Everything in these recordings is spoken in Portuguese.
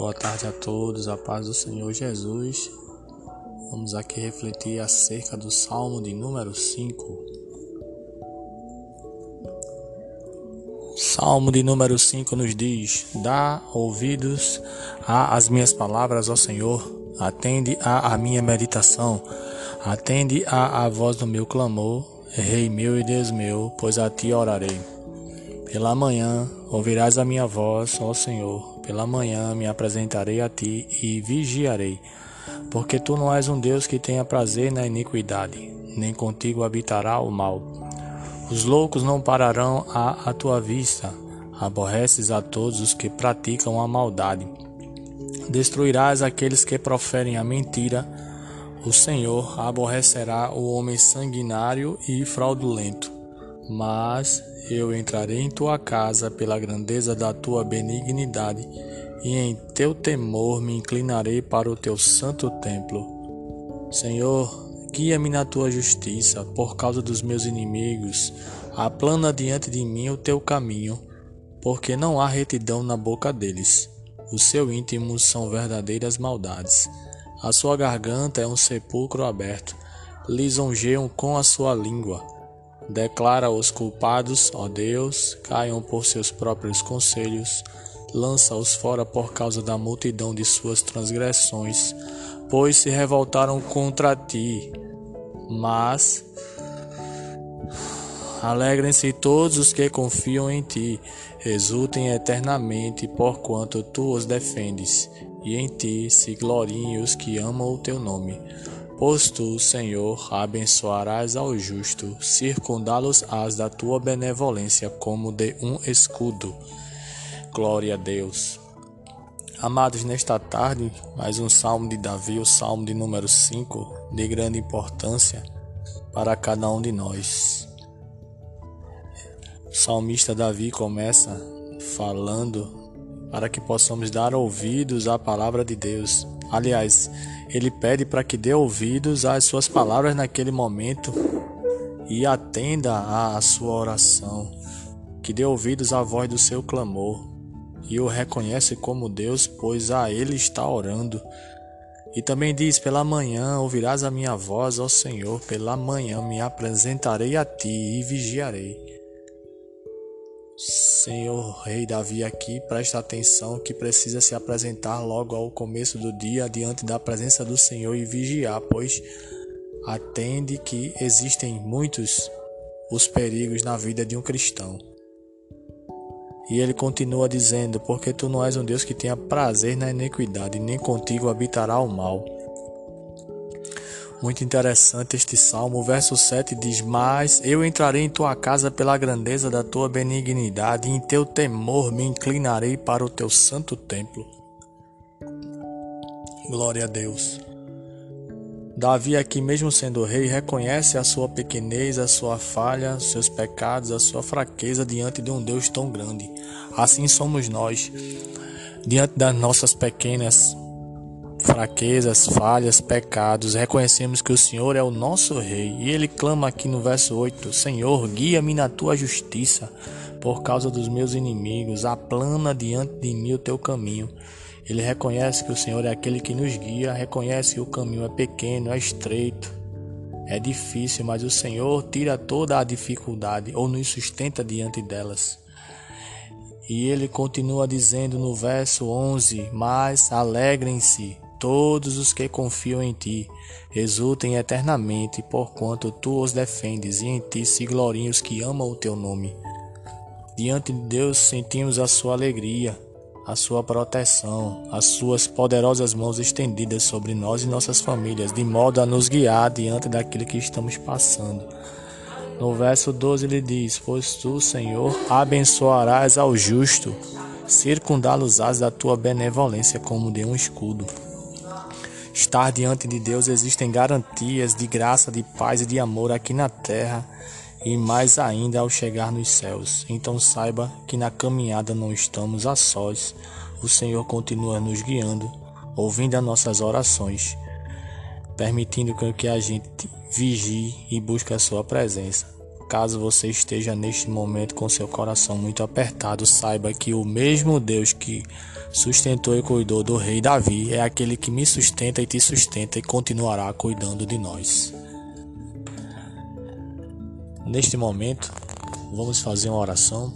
Boa tarde a todos, a paz do Senhor Jesus. Vamos aqui refletir acerca do Salmo de número 5. Salmo de número 5 nos diz: Dá ouvidos às minhas palavras, ó Senhor, atende à minha meditação, atende à voz do meu clamor, Rei meu e Deus meu, pois a ti orarei. Pela manhã ouvirás a minha voz, ó Senhor. Pela manhã me apresentarei a ti e vigiarei. Porque tu não és um Deus que tenha prazer na iniquidade, nem contigo habitará o mal. Os loucos não pararão à, à tua vista. Aborreces a todos os que praticam a maldade. Destruirás aqueles que proferem a mentira. O Senhor aborrecerá o homem sanguinário e fraudulento mas eu entrarei em tua casa pela grandeza da tua benignidade, e em teu temor me inclinarei para o teu santo templo. Senhor, guia-me na tua justiça, por causa dos meus inimigos. Aplana diante de mim o teu caminho, porque não há retidão na boca deles. O seu íntimo são verdadeiras maldades. A sua garganta é um sepulcro aberto. Lisonjeiam com a sua língua Declara os culpados, ó Deus, caiam por seus próprios conselhos, lança-os fora por causa da multidão de suas transgressões, pois se revoltaram contra ti. Mas alegrem-se todos os que confiam em ti, exultem eternamente, porquanto tu os defendes, e em ti se gloriem os que amam o teu nome. Pois tu, Senhor, abençoarás ao justo, circundá-los-ás da tua benevolência como de um escudo. Glória a Deus. Amados, nesta tarde, mais um salmo de Davi, o salmo de número 5, de grande importância para cada um de nós. O salmista Davi começa falando para que possamos dar ouvidos à palavra de Deus. Aliás, ele pede para que dê ouvidos às suas palavras naquele momento e atenda à sua oração, que dê ouvidos à voz do seu clamor e o reconhece como Deus, pois a ele está orando. E também diz: Pela manhã ouvirás a minha voz, ó Senhor, pela manhã me apresentarei a ti e vigiarei. Senhor Rei Davi aqui, presta atenção que precisa se apresentar logo ao começo do dia diante da presença do Senhor e vigiar, pois atende que existem muitos os perigos na vida de um cristão. E ele continua dizendo: Porque tu não és um Deus que tenha prazer na iniquidade, nem contigo habitará o mal. Muito interessante este salmo. O verso 7 diz: Mas eu entrarei em tua casa pela grandeza da tua benignidade, e em teu temor me inclinarei para o teu santo templo. Glória a Deus. Davi, aqui mesmo sendo rei, reconhece a sua pequenez, a sua falha, seus pecados, a sua fraqueza diante de um Deus tão grande. Assim somos nós, diante das nossas pequenas fraquezas, falhas, pecados, reconhecemos que o Senhor é o nosso Rei. E ele clama aqui no verso 8: Senhor, guia-me na tua justiça, por causa dos meus inimigos, aplana diante de mim o teu caminho. Ele reconhece que o Senhor é aquele que nos guia, reconhece que o caminho é pequeno, é estreito, é difícil, mas o Senhor tira toda a dificuldade ou nos sustenta diante delas. E ele continua dizendo no verso 11: Mas alegrem-se todos os que confiam em ti, exultem eternamente, porquanto tu os defendes, e em ti se gloriem os que amam o teu nome. Diante de Deus sentimos a sua alegria, a sua proteção, as suas poderosas mãos estendidas sobre nós e nossas famílias, de modo a nos guiar diante daquilo que estamos passando. No verso 12 ele diz: Pois tu, Senhor, abençoarás ao justo, circundá-los-ás da tua benevolência como de um escudo. Estar diante de Deus existem garantias de graça, de paz e de amor aqui na terra e mais ainda ao chegar nos céus. Então saiba que na caminhada não estamos a sós. O Senhor continua nos guiando, ouvindo as nossas orações, permitindo que a gente vigie e busque a sua presença. Caso você esteja neste momento com seu coração muito apertado, saiba que o mesmo Deus que sustentou e cuidou do rei Davi é aquele que me sustenta e te sustenta e continuará cuidando de nós. Neste momento, vamos fazer uma oração.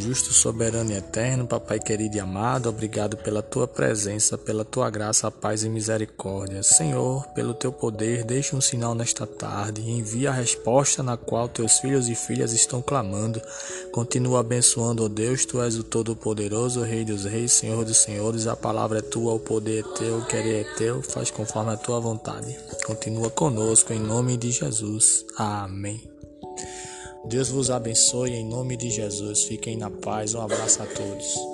Justo, soberano e eterno, Papai querido e amado, obrigado pela tua presença, pela tua graça, paz e misericórdia. Senhor, pelo teu poder, deixa um sinal nesta tarde e envia a resposta na qual teus filhos e filhas estão clamando. Continua abençoando, ó oh Deus, tu és o Todo-Poderoso, Rei dos Reis, Senhor dos Senhores. A palavra é tua, o poder é teu, o querer é teu, faz conforme a tua vontade. Continua conosco, em nome de Jesus. Amém. Deus vos abençoe em nome de Jesus. Fiquem na paz. Um abraço a todos.